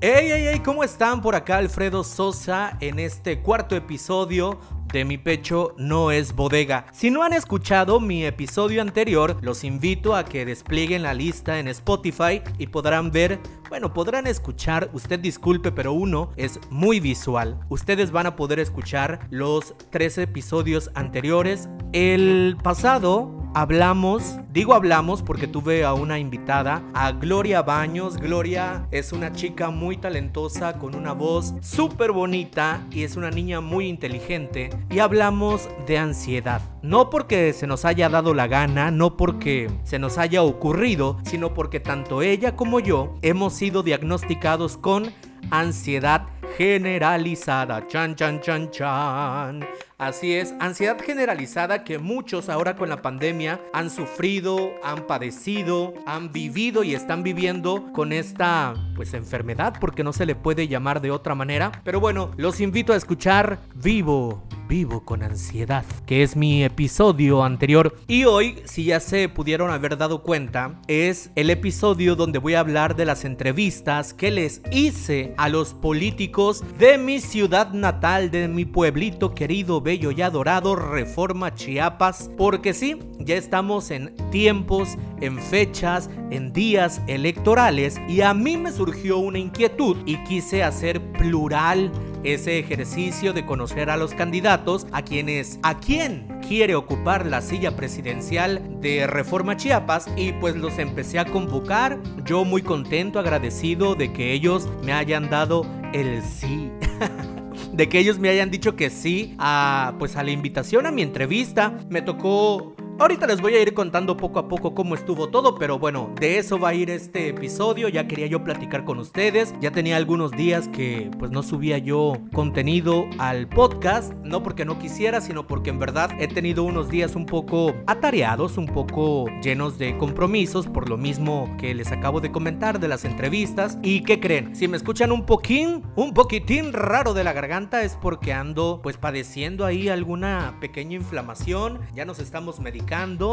Hey, hey, hey, ¿cómo están? Por acá Alfredo Sosa en este cuarto episodio de mi pecho no es bodega. Si no han escuchado mi episodio anterior, los invito a que desplieguen la lista en Spotify y podrán ver, bueno, podrán escuchar, usted disculpe, pero uno es muy visual. Ustedes van a poder escuchar los tres episodios anteriores. El pasado hablamos, digo hablamos porque tuve a una invitada, a Gloria Baños. Gloria es una chica muy talentosa con una voz súper bonita y es una niña muy inteligente. Y hablamos de ansiedad. No porque se nos haya dado la gana, no porque se nos haya ocurrido, sino porque tanto ella como yo hemos sido diagnosticados con ansiedad generalizada. Chan, chan, chan, chan. Así es, ansiedad generalizada que muchos ahora con la pandemia han sufrido, han padecido, han vivido y están viviendo con esta pues enfermedad porque no se le puede llamar de otra manera. Pero bueno, los invito a escuchar Vivo Vivo con ansiedad, que es mi episodio anterior. Y hoy, si ya se pudieron haber dado cuenta, es el episodio donde voy a hablar de las entrevistas que les hice a los políticos de mi ciudad natal, de mi pueblito querido, bello y adorado, Reforma Chiapas. Porque sí, ya estamos en tiempos, en fechas, en días electorales y a mí me surgió una inquietud y quise hacer plural ese ejercicio de conocer a los candidatos, a quienes, a quién quiere ocupar la silla presidencial de Reforma Chiapas y pues los empecé a convocar. Yo muy contento, agradecido de que ellos me hayan dado el sí. de que ellos me hayan dicho que sí a pues a la invitación a mi entrevista. Me tocó Ahorita les voy a ir contando poco a poco cómo estuvo todo, pero bueno, de eso va a ir este episodio. Ya quería yo platicar con ustedes. Ya tenía algunos días que pues no subía yo contenido al podcast, no porque no quisiera, sino porque en verdad he tenido unos días un poco atareados, un poco llenos de compromisos, por lo mismo que les acabo de comentar de las entrevistas. ¿Y qué creen? Si me escuchan un poquín, un poquitín raro de la garganta es porque ando pues padeciendo ahí alguna pequeña inflamación. Ya nos estamos medicando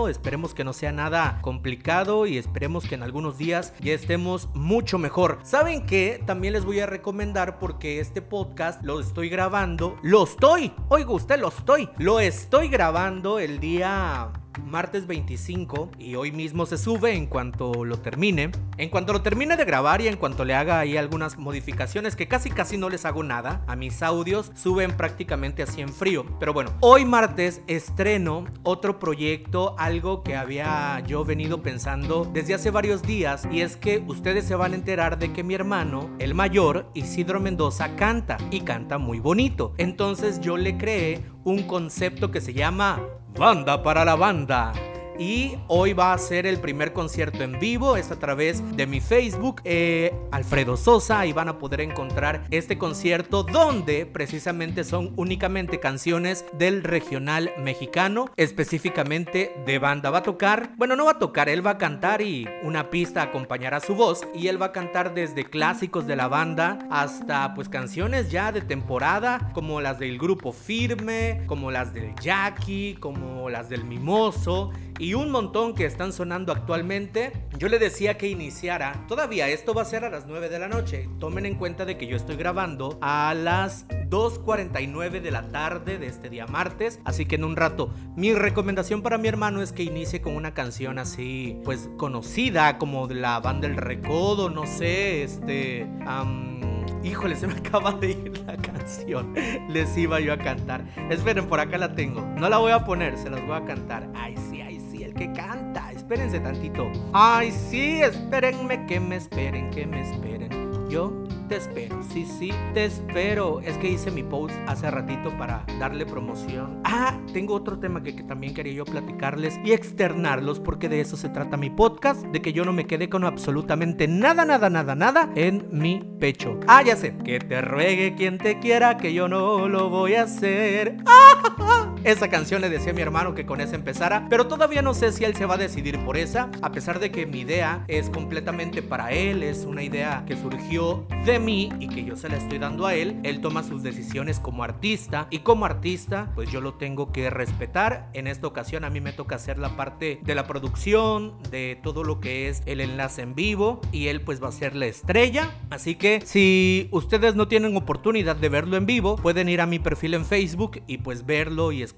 Esperemos que no sea nada complicado y esperemos que en algunos días ya estemos mucho mejor. ¿Saben qué? También les voy a recomendar porque este podcast lo estoy grabando. Lo estoy. Oiga usted, lo estoy. Lo estoy grabando el día martes 25 y hoy mismo se sube en cuanto lo termine. En cuanto lo termine de grabar y en cuanto le haga ahí algunas modificaciones que casi casi no les hago nada, a mis audios suben prácticamente así en frío. Pero bueno, hoy martes estreno otro proyecto, algo que había yo venido pensando desde hace varios días y es que ustedes se van a enterar de que mi hermano, el mayor, Isidro Mendoza, canta y canta muy bonito. Entonces yo le creé un concepto que se llama Banda para la Banda y hoy va a ser el primer concierto en vivo, es a través de mi Facebook, eh, Alfredo Sosa, y van a poder encontrar este concierto donde precisamente son únicamente canciones del regional mexicano, específicamente de banda. Va a tocar, bueno, no va a tocar, él va a cantar y una pista acompañará su voz, y él va a cantar desde clásicos de la banda hasta pues canciones ya de temporada, como las del grupo Firme, como las del Jackie, como las del Mimoso y un montón que están sonando actualmente. Yo le decía que iniciara, todavía esto va a ser a las 9 de la noche. Tomen en cuenta de que yo estoy grabando a las 2.49 de la tarde de este día martes, así que en un rato mi recomendación para mi hermano es que inicie con una canción así, pues conocida como de la banda El Recodo, no sé, este... Híjole, se me acaba de ir la canción. Les iba yo a cantar. Esperen, por acá la tengo. No la voy a poner, se las voy a cantar. Ay, sí, que canta. Espérense tantito. Ay, sí, espérenme, que me esperen, que me esperen. Yo te espero. Sí, sí, te espero. Es que hice mi post hace ratito para darle promoción. Ah, tengo otro tema que, también quería yo platicarles y externarlos porque de eso se trata mi podcast, de que yo no me quedé con absolutamente nada, nada, nada, nada en mi pecho. Ah, ya sé, que te ruegue quien te quiera, que yo no lo voy a hacer. ¡Ah! esa canción le decía a mi hermano que con esa empezara, pero todavía no sé si él se va a decidir por esa, a pesar de que mi idea es completamente para él, es una idea que surgió de mí y que yo se la estoy dando a él. Él toma sus decisiones como artista y como artista, pues yo lo tengo que respetar. En esta ocasión a mí me toca hacer la parte de la producción, de todo lo que es el enlace en vivo y él pues va a ser la estrella. Así que si ustedes no tienen oportunidad de verlo en vivo, pueden ir a mi perfil en Facebook y pues verlo y escucharlo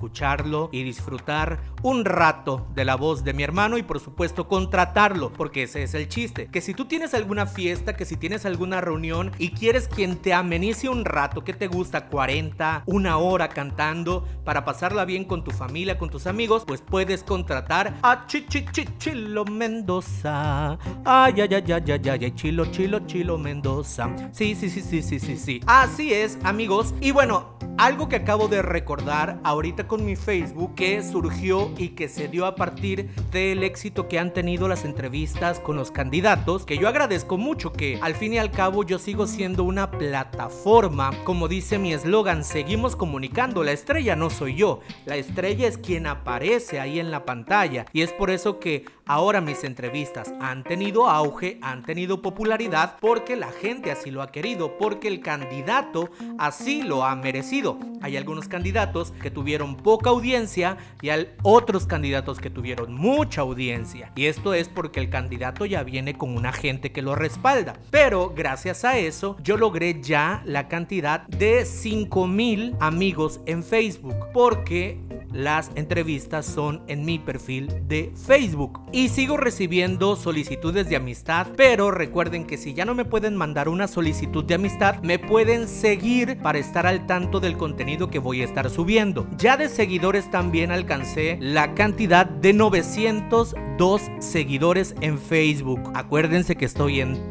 y disfrutar un rato de la voz de mi hermano y por supuesto contratarlo, porque ese es el chiste. Que si tú tienes alguna fiesta, que si tienes alguna reunión y quieres quien te amenice un rato, que te gusta 40, una hora cantando para pasarla bien con tu familia, con tus amigos, pues puedes contratar a Chichichichilo Mendoza. Ay, ay, ay, ay, ay, ay, Chilo, Chilo, Chilo Mendoza. Sí, sí, sí, sí, sí, sí, sí. Así es, amigos. Y bueno, algo que acabo de recordar ahorita con mi Facebook que surgió y que se dio a partir del éxito que han tenido las entrevistas con los candidatos, que yo agradezco mucho que al fin y al cabo yo sigo siendo una plataforma, como dice mi eslogan, seguimos comunicando, la estrella no soy yo, la estrella es quien aparece ahí en la pantalla. Y es por eso que ahora mis entrevistas han tenido auge, han tenido popularidad porque la gente así lo ha querido, porque el candidato así lo ha merecido. Hay algunos candidatos que tuvieron poca audiencia y hay otros candidatos que tuvieron mucha audiencia. Y esto es porque el candidato ya viene con una gente que lo respalda. Pero gracias a eso yo logré ya la cantidad de 5000 amigos en Facebook porque las entrevistas son en mi perfil de Facebook. Y sigo recibiendo solicitudes de amistad, pero recuerden que si ya no me pueden mandar una solicitud de amistad, me pueden seguir para estar al tanto del contenido que voy a estar subiendo. Ya de seguidores también alcancé la cantidad de 902 seguidores en Facebook. Acuérdense que estoy en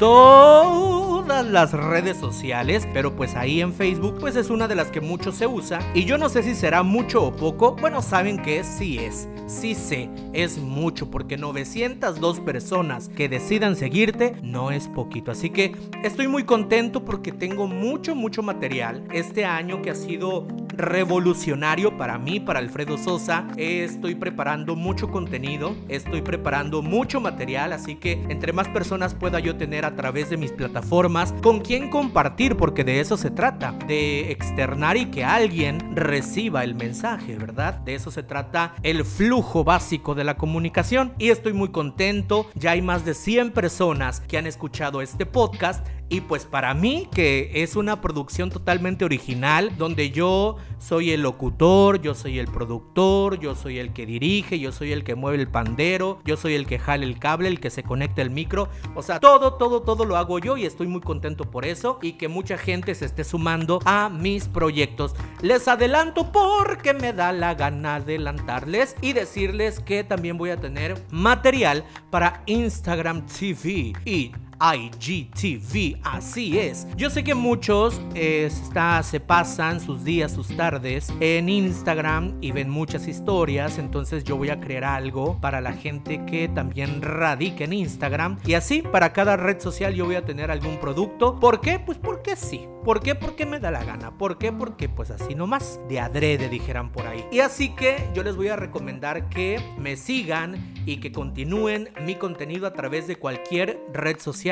todas las redes sociales, pero pues ahí en Facebook pues es una de las que mucho se usa y yo no sé si será mucho o poco. Bueno, saben que sí es, sí sé, es mucho porque 902 personas que decidan seguirte no es poquito. Así que estoy muy contento porque tengo mucho, mucho material este año que ha sido revolucionario para mí, para Alfredo Sosa. Estoy preparando mucho contenido, estoy preparando mucho material, así que entre más personas pueda yo tener a través de mis plataformas con quien compartir, porque de eso se trata, de externar y que alguien reciba el mensaje, ¿verdad? De eso se trata el flujo básico de la comunicación y estoy muy contento, ya hay más de 100 personas que han escuchado este podcast y pues para mí, que es una producción totalmente original, donde yo soy el locutor, yo soy el productor, yo soy el que dirige, yo soy el que mueve el pandero, yo soy el que jale el cable, el que se conecta el micro. O sea, todo, todo, todo lo hago yo y estoy muy contento por eso y que mucha gente se esté sumando a mis proyectos. Les adelanto porque me da la gana adelantarles y decirles que también voy a tener material para Instagram TV y IGTV, así es. Yo sé que muchos está, se pasan sus días, sus tardes en Instagram y ven muchas historias, entonces yo voy a crear algo para la gente que también radica en Instagram y así para cada red social yo voy a tener algún producto. ¿Por qué? Pues porque sí. ¿Por qué? Porque me da la gana. ¿Por qué? Porque pues así nomás, de adrede dijeran por ahí. Y así que yo les voy a recomendar que me sigan y que continúen mi contenido a través de cualquier red social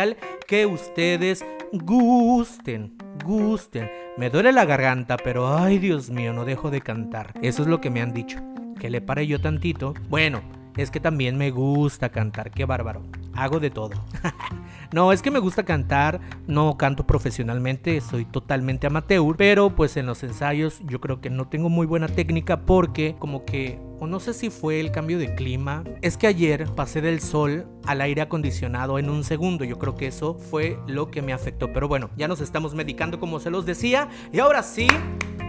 que ustedes gusten, gusten. Me duele la garganta, pero ay Dios mío, no dejo de cantar. Eso es lo que me han dicho. Que le pare yo tantito. Bueno, es que también me gusta cantar, qué bárbaro. Hago de todo. no, es que me gusta cantar, no canto profesionalmente, soy totalmente amateur, pero pues en los ensayos yo creo que no tengo muy buena técnica porque como que o no sé si fue el cambio de clima, es que ayer pasé del sol al aire acondicionado en un segundo. Yo creo que eso fue lo que me afectó. Pero bueno, ya nos estamos medicando como se los decía. Y ahora sí,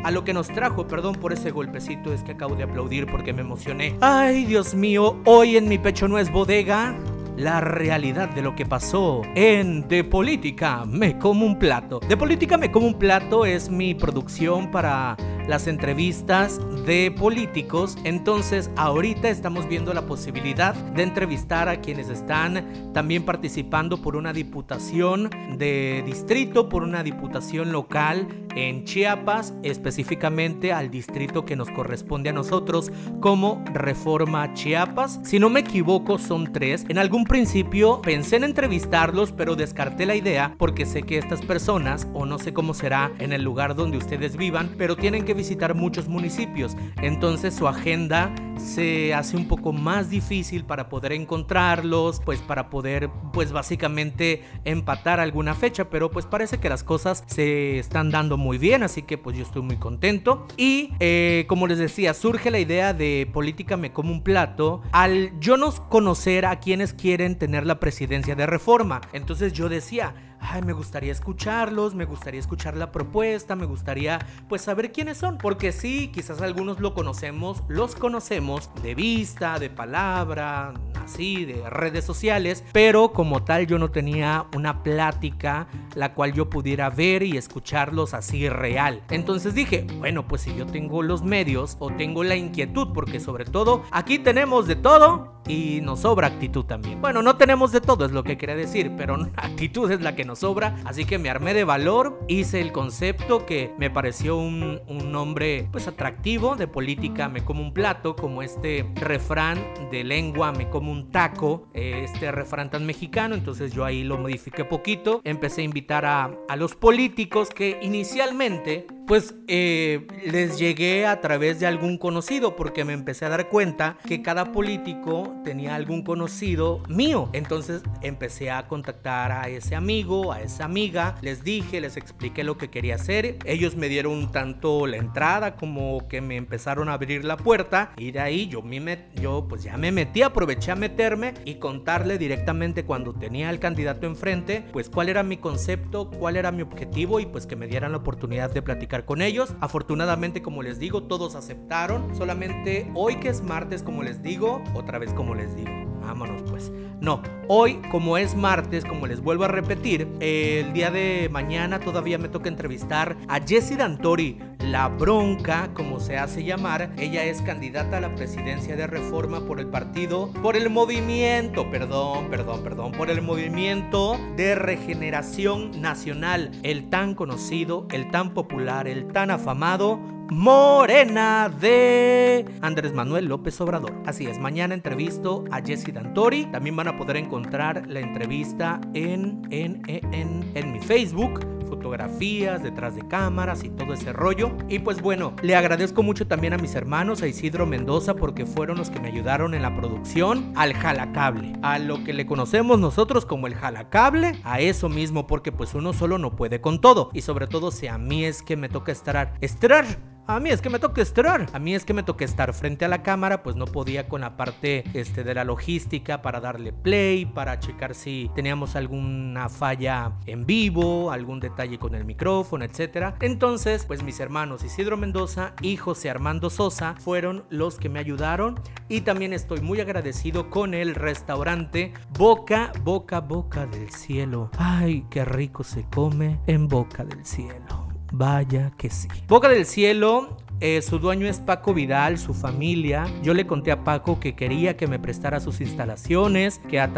a lo que nos trajo, perdón por ese golpecito, es que acabo de aplaudir porque me emocioné. Ay, Dios mío, hoy en mi pecho no es bodega la realidad de lo que pasó en De Política Me Como un Plato. De Política Me Como un Plato es mi producción para las entrevistas de políticos. Entonces ahorita estamos viendo la posibilidad de entrevistar a quienes están también participando por una diputación de distrito, por una diputación local en Chiapas, específicamente al distrito que nos corresponde a nosotros como Reforma Chiapas. Si no me equivoco, son tres. En algún principio pensé en entrevistarlos, pero descarté la idea porque sé que estas personas, o no sé cómo será en el lugar donde ustedes vivan, pero tienen que visitar muchos municipios. Entonces su agenda se hace un poco más difícil para poder encontrarlos, pues para poder, pues básicamente empatar alguna fecha, pero pues parece que las cosas se están dando muy bien, así que pues yo estoy muy contento. Y eh, como les decía, surge la idea de política me como un plato al yo no conocer a quienes quieren tener la presidencia de reforma. Entonces yo decía, ay, me gustaría escucharlos, me gustaría escuchar la propuesta, me gustaría pues saber quiénes son, porque sí, quizás algunos lo conocemos, los conocemos de vista, de palabra, así, de redes sociales, pero como tal yo no tenía una plática la cual yo pudiera ver y escucharlos así real. Entonces dije, bueno, pues si yo tengo los medios o tengo la inquietud, porque sobre todo aquí tenemos de todo y nos sobra actitud también. Bueno, no tenemos de todo, es lo que quería decir, pero actitud es la que nos sobra. Así que me armé de valor, hice el concepto que me pareció un, nombre pues atractivo de política, me como un plato, como este refrán de lengua, me como un taco, eh, este refrán tan mexicano. Entonces yo ahí lo modifiqué poquito, empecé a invitar a, a los políticos que inicialmente pues eh, les llegué a través de algún conocido porque me empecé a dar cuenta que cada político tenía algún conocido mío. Entonces empecé a contactar a ese amigo, a esa amiga, les dije, les expliqué lo que quería hacer. Ellos me dieron tanto la entrada como que me empezaron a abrir la puerta y de ahí yo, me, yo pues ya me metí, aproveché a meterme y contarle directamente cuando tenía al candidato enfrente, pues cuál era mi concepto, cuál era mi objetivo y pues que me dieran la oportunidad de platicar con ellos. Afortunadamente, como les digo, todos aceptaron. Solamente hoy que es martes, como les digo, otra vez como les digo. Vámonos pues. No, hoy como es martes, como les vuelvo a repetir, el día de mañana todavía me toca entrevistar a Jessie Dantori, la bronca, como se hace llamar. Ella es candidata a la presidencia de reforma por el partido, por el movimiento, perdón, perdón, perdón, por el movimiento de regeneración nacional, el tan conocido, el tan popular, el tan afamado Morena de Andrés Manuel López Obrador. Así es, mañana entrevisto a Jesse Dantori. También van a poder encontrar la entrevista en, en, en, en, mi Facebook fotografías detrás de cámaras y todo ese rollo. Y pues bueno, le agradezco mucho también a mis hermanos, a Isidro Mendoza, porque fueron los que me ayudaron en la producción, al jalacable, a lo que le conocemos nosotros como el jalacable, a eso mismo, porque pues uno solo no puede con todo. Y sobre todo si a mí es que me toca estar, estar a mí es que me toca estar. A mí es que me toca estar frente a la cámara, pues no podía con la parte este, de la logística para darle play, para checar si teníamos alguna falla en vivo, algún detalle con el micrófono, etc. Entonces, pues mis hermanos Isidro Mendoza y José Armando Sosa fueron los que me ayudaron y también estoy muy agradecido con el restaurante Boca, Boca, Boca del Cielo. Ay, qué rico se come en Boca del Cielo. Vaya que sí. Boca del Cielo eh, su dueño es Paco Vidal, su familia. Yo le conté a Paco que quería que me prestara sus instalaciones, que a,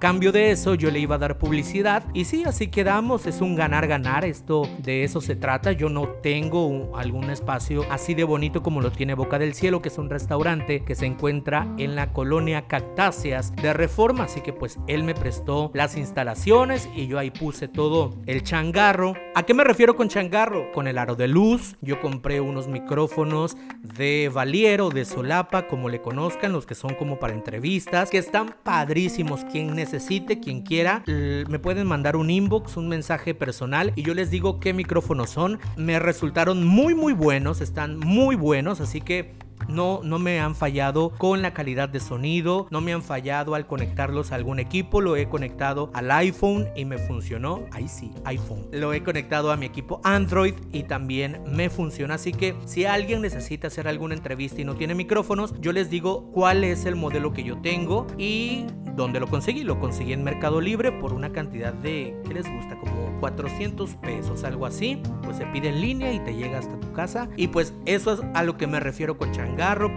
cambio de eso yo le iba a dar publicidad. Y sí, así quedamos. Es un ganar-ganar. Esto de eso se trata. Yo no tengo algún espacio así de bonito como lo tiene Boca del Cielo, que es un restaurante que se encuentra en la colonia Cactáceas de Reforma. Así que pues él me prestó las instalaciones y yo ahí puse todo el changarro. ¿A qué me refiero con changarro? Con el aro de luz. Yo compré unos micrófonos de Valiero, de Solapa, como le conozcan, los que son como para entrevistas, que están padrísimos. Quien necesite, quien quiera, me pueden mandar un inbox, un mensaje personal y yo les digo qué micrófonos son. Me resultaron muy, muy buenos, están muy buenos, así que no, no me han fallado con la calidad de sonido, no me han fallado al conectarlos a algún equipo, lo he conectado al iPhone y me funcionó. Ahí sí, iPhone. Lo he conectado a mi equipo Android y también me funciona. Así que si alguien necesita hacer alguna entrevista y no tiene micrófonos, yo les digo cuál es el modelo que yo tengo y ¿Dónde lo conseguí? Lo conseguí en Mercado Libre por una cantidad de, ¿qué les gusta? Como 400 pesos, algo así. Pues se pide en línea y te llega hasta tu casa. Y pues eso es a lo que me refiero con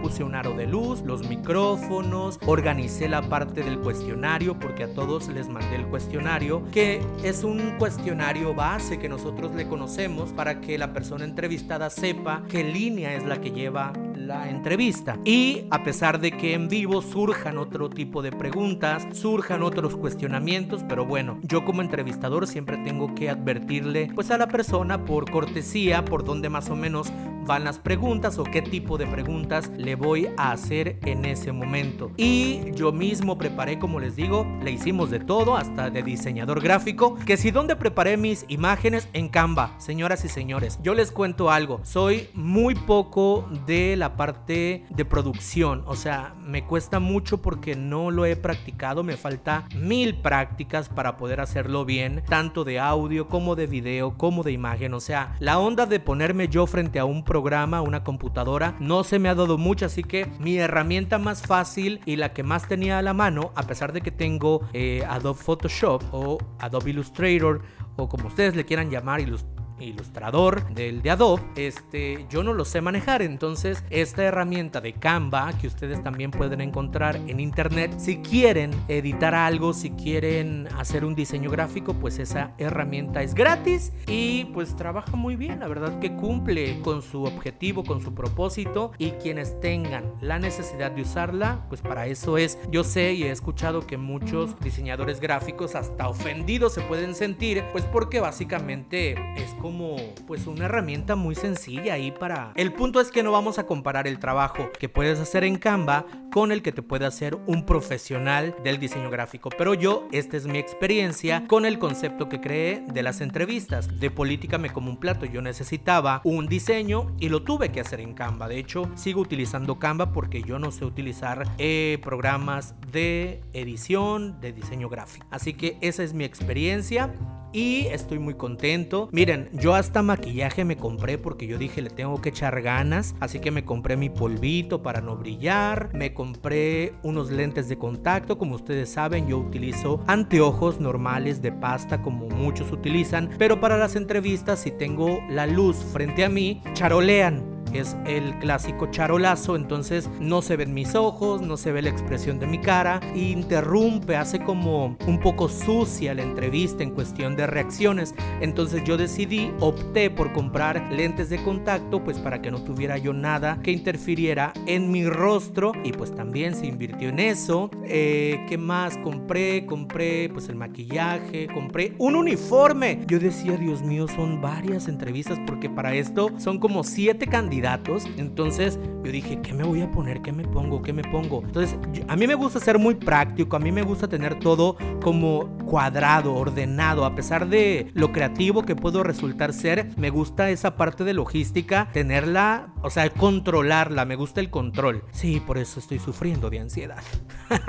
Puse un aro de luz, los micrófonos, organicé la parte del cuestionario porque a todos les mandé el cuestionario, que es un cuestionario base que nosotros le conocemos para que la persona entrevistada sepa qué línea es la que lleva la entrevista. Y a pesar de que en vivo surjan otro tipo de preguntas, surjan otros cuestionamientos, pero bueno, yo como entrevistador siempre tengo que advertirle pues a la persona por cortesía, por donde más o menos van las preguntas o qué tipo de preguntas le voy a hacer en ese momento. Y yo mismo preparé, como les digo, le hicimos de todo, hasta de diseñador gráfico, que si donde preparé mis imágenes en Canva, señoras y señores, yo les cuento algo, soy muy poco de la de producción, o sea, me cuesta mucho porque no lo he practicado, me falta mil prácticas para poder hacerlo bien, tanto de audio como de video, como de imagen, o sea, la onda de ponerme yo frente a un programa, una computadora, no se me ha dado mucho, así que mi herramienta más fácil y la que más tenía a la mano, a pesar de que tengo eh, Adobe Photoshop o Adobe Illustrator o como ustedes le quieran llamar, Illustrator ilustrador del de Adobe, este, yo no lo sé manejar. Entonces, esta herramienta de Canva, que ustedes también pueden encontrar en internet, si quieren editar algo, si quieren hacer un diseño gráfico, pues esa herramienta es gratis y pues trabaja muy bien. La verdad que cumple con su objetivo, con su propósito y quienes tengan la necesidad de usarla, pues para eso es. Yo sé y he escuchado que muchos diseñadores gráficos hasta ofendidos se pueden sentir, pues porque básicamente es como como pues una herramienta muy sencilla ahí para... El punto es que no vamos a comparar el trabajo que puedes hacer en Canva con el que te puede hacer un profesional del diseño gráfico. Pero yo, esta es mi experiencia con el concepto que creé de las entrevistas. De política me como un plato. Yo necesitaba un diseño y lo tuve que hacer en Canva. De hecho, sigo utilizando Canva porque yo no sé utilizar eh, programas de edición, de diseño gráfico. Así que esa es mi experiencia y estoy muy contento. Miren, yo hasta maquillaje me compré porque yo dije le tengo que echar ganas, así que me compré mi polvito para no brillar, me compré unos lentes de contacto, como ustedes saben yo utilizo anteojos normales de pasta como muchos utilizan, pero para las entrevistas si tengo la luz frente a mí, charolean es el clásico charolazo, entonces no se ven mis ojos, no se ve la expresión de mi cara, interrumpe, hace como un poco sucia la entrevista en cuestión de reacciones. Entonces yo decidí, opté por comprar lentes de contacto, pues para que no tuviera yo nada que interfiriera en mi rostro y pues también se invirtió en eso. Eh, ¿Qué más compré? Compré pues el maquillaje, compré un uniforme. Yo decía, Dios mío, son varias entrevistas porque para esto son como siete candidatos datos. Entonces yo dije, ¿qué me voy a poner? ¿Qué me pongo? ¿Qué me pongo? Entonces a mí me gusta ser muy práctico, a mí me gusta tener todo como cuadrado, ordenado, a pesar de lo creativo que puedo resultar ser, me gusta esa parte de logística, tenerla, o sea, controlarla, me gusta el control. Sí, por eso estoy sufriendo de ansiedad.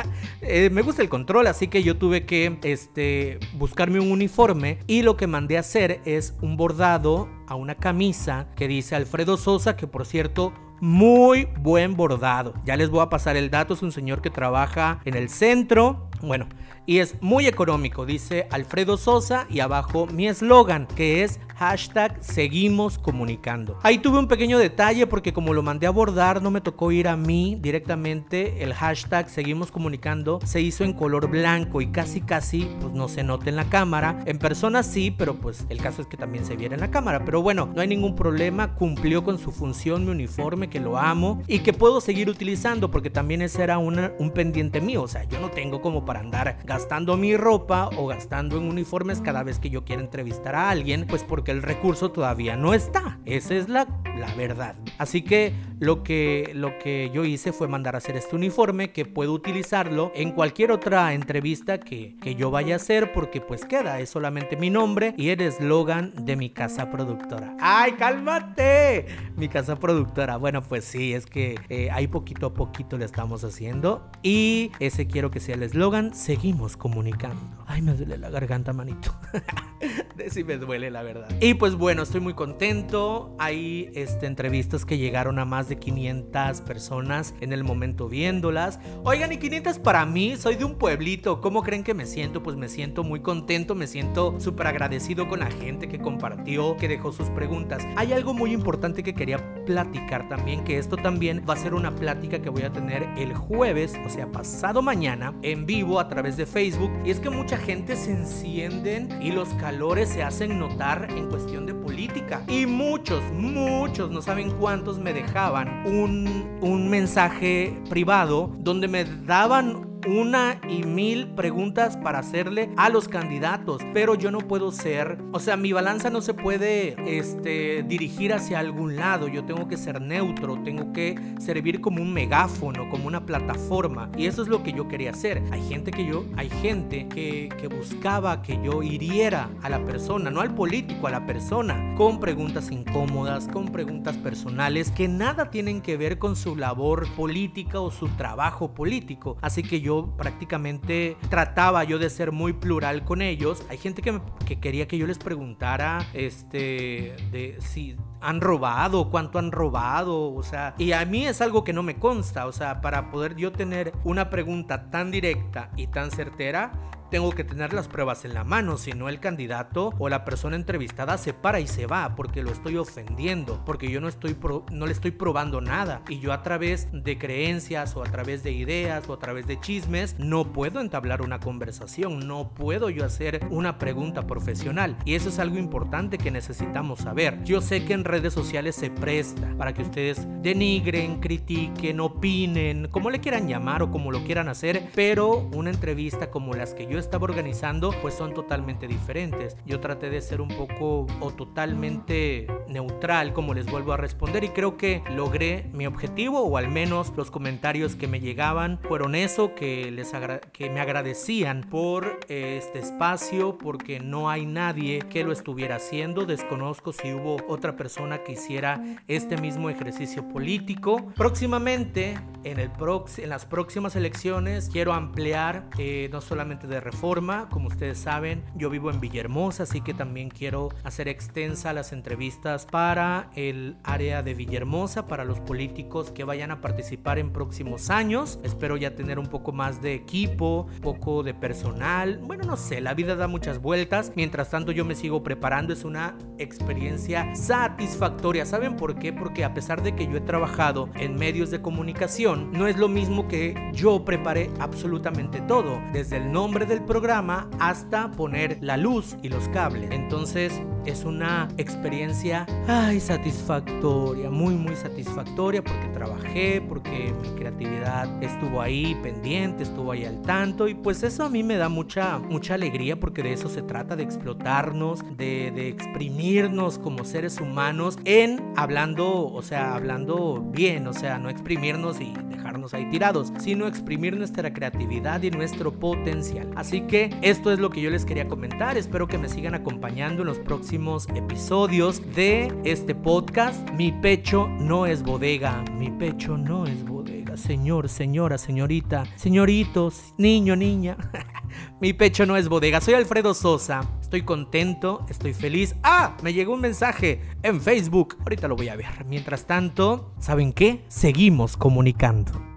Eh, me gusta el control, así que yo tuve que este, buscarme un uniforme y lo que mandé a hacer es un bordado a una camisa que dice Alfredo Sosa, que por cierto muy buen bordado. Ya les voy a pasar el dato, es un señor que trabaja en el centro. Bueno, y es muy económico, dice Alfredo Sosa y abajo mi eslogan que es hashtag seguimos comunicando. Ahí tuve un pequeño detalle porque como lo mandé a abordar no me tocó ir a mí directamente, el hashtag seguimos comunicando se hizo en color blanco y casi casi pues no se nota en la cámara, en persona sí, pero pues el caso es que también se viera en la cámara, pero bueno, no hay ningún problema, cumplió con su función mi uniforme que lo amo y que puedo seguir utilizando porque también ese era un pendiente mío, o sea, yo no tengo como para andar gastando mi ropa o gastando en uniformes cada vez que yo quiera entrevistar a alguien, pues porque el recurso todavía no está. Esa es la, la verdad. Así que lo, que lo que yo hice fue mandar a hacer este uniforme que puedo utilizarlo en cualquier otra entrevista que, que yo vaya a hacer porque pues queda, es solamente mi nombre y el eslogan de mi casa productora. ¡Ay, cálmate! Mi casa productora. Bueno, pues sí, es que eh, ahí poquito a poquito le estamos haciendo y ese quiero que sea el eslogan. Seguimos comunicando. Ay, me duele la garganta, manito. de si me duele, la verdad. Y pues bueno, estoy muy contento. Hay este, entrevistas que llegaron a más de 500 personas en el momento viéndolas. Oigan, y 500 para mí, soy de un pueblito. ¿Cómo creen que me siento? Pues me siento muy contento, me siento súper agradecido con la gente que compartió, que dejó sus preguntas. Hay algo muy importante que quería platicar también, que esto también va a ser una plática que voy a tener el jueves, o sea, pasado mañana, en vivo a través de Facebook. Y es que gente se encienden y los calores se hacen notar en cuestión de política. Y muchos, muchos, no saben cuántos me dejaban un, un mensaje privado donde me daban una y mil preguntas para hacerle a los candidatos, pero yo no puedo ser, o sea, mi balanza no se puede este, dirigir hacia algún lado, yo tengo que ser neutro, tengo que servir como un megáfono, como una plataforma, y eso es lo que yo quería hacer. Hay gente que yo, hay gente que, que buscaba que yo hiriera a la persona, no al político, a la persona, con preguntas incómodas, con preguntas personales que nada tienen que ver con su labor política o su trabajo político. Así que yo prácticamente trataba yo de ser muy plural con ellos. Hay gente que, que quería que yo les preguntara este, de si han robado, cuánto han robado, o sea, y a mí es algo que no me consta, o sea, para poder yo tener una pregunta tan directa y tan certera, tengo que tener las pruebas en la mano, si no el candidato o la persona entrevistada se para y se va porque lo estoy ofendiendo, porque yo no estoy no le estoy probando nada y yo a través de creencias o a través de ideas o a través de chismes no puedo entablar una conversación, no puedo yo hacer una pregunta profesional y eso es algo importante que necesitamos saber. Yo sé que en redes sociales se presta para que ustedes denigren, critiquen, opinen, como le quieran llamar o como lo quieran hacer, pero una entrevista como las que yo estaba organizando pues son totalmente diferentes. Yo traté de ser un poco o totalmente neutral como les vuelvo a responder y creo que logré mi objetivo o al menos los comentarios que me llegaban fueron eso que les que me agradecían por eh, este espacio porque no hay nadie que lo estuviera haciendo. Desconozco si hubo otra persona que hiciera este mismo ejercicio político. Próximamente en el en las próximas elecciones quiero ampliar eh, no solamente de forma. Como ustedes saben, yo vivo en Villahermosa, así que también quiero hacer extensa las entrevistas para el área de Villahermosa, para los políticos que vayan a participar en próximos años. Espero ya tener un poco más de equipo, un poco de personal. Bueno, no sé, la vida da muchas vueltas. Mientras tanto, yo me sigo preparando. Es una experiencia satisfactoria. ¿Saben por qué? Porque a pesar de que yo he trabajado en medios de comunicación, no es lo mismo que yo preparé absolutamente todo. Desde el nombre del programa hasta poner la luz y los cables. Entonces es una experiencia ay, satisfactoria, muy muy satisfactoria porque trabajé, porque mi creatividad estuvo ahí pendiente, estuvo ahí al tanto y pues eso a mí me da mucha mucha alegría porque de eso se trata, de explotarnos, de, de exprimirnos como seres humanos en hablando, o sea, hablando bien, o sea, no exprimirnos y dejarnos ahí tirados, sino exprimir nuestra creatividad y nuestro potencial. Así que esto es lo que yo les quería comentar. Espero que me sigan acompañando en los próximos episodios de este podcast. Mi pecho no es bodega. Mi pecho no es bodega. Señor, señora, señorita, señoritos, niño, niña. Mi pecho no es bodega. Soy Alfredo Sosa. Estoy contento, estoy feliz. Ah, me llegó un mensaje en Facebook. Ahorita lo voy a ver. Mientras tanto, ¿saben qué? Seguimos comunicando.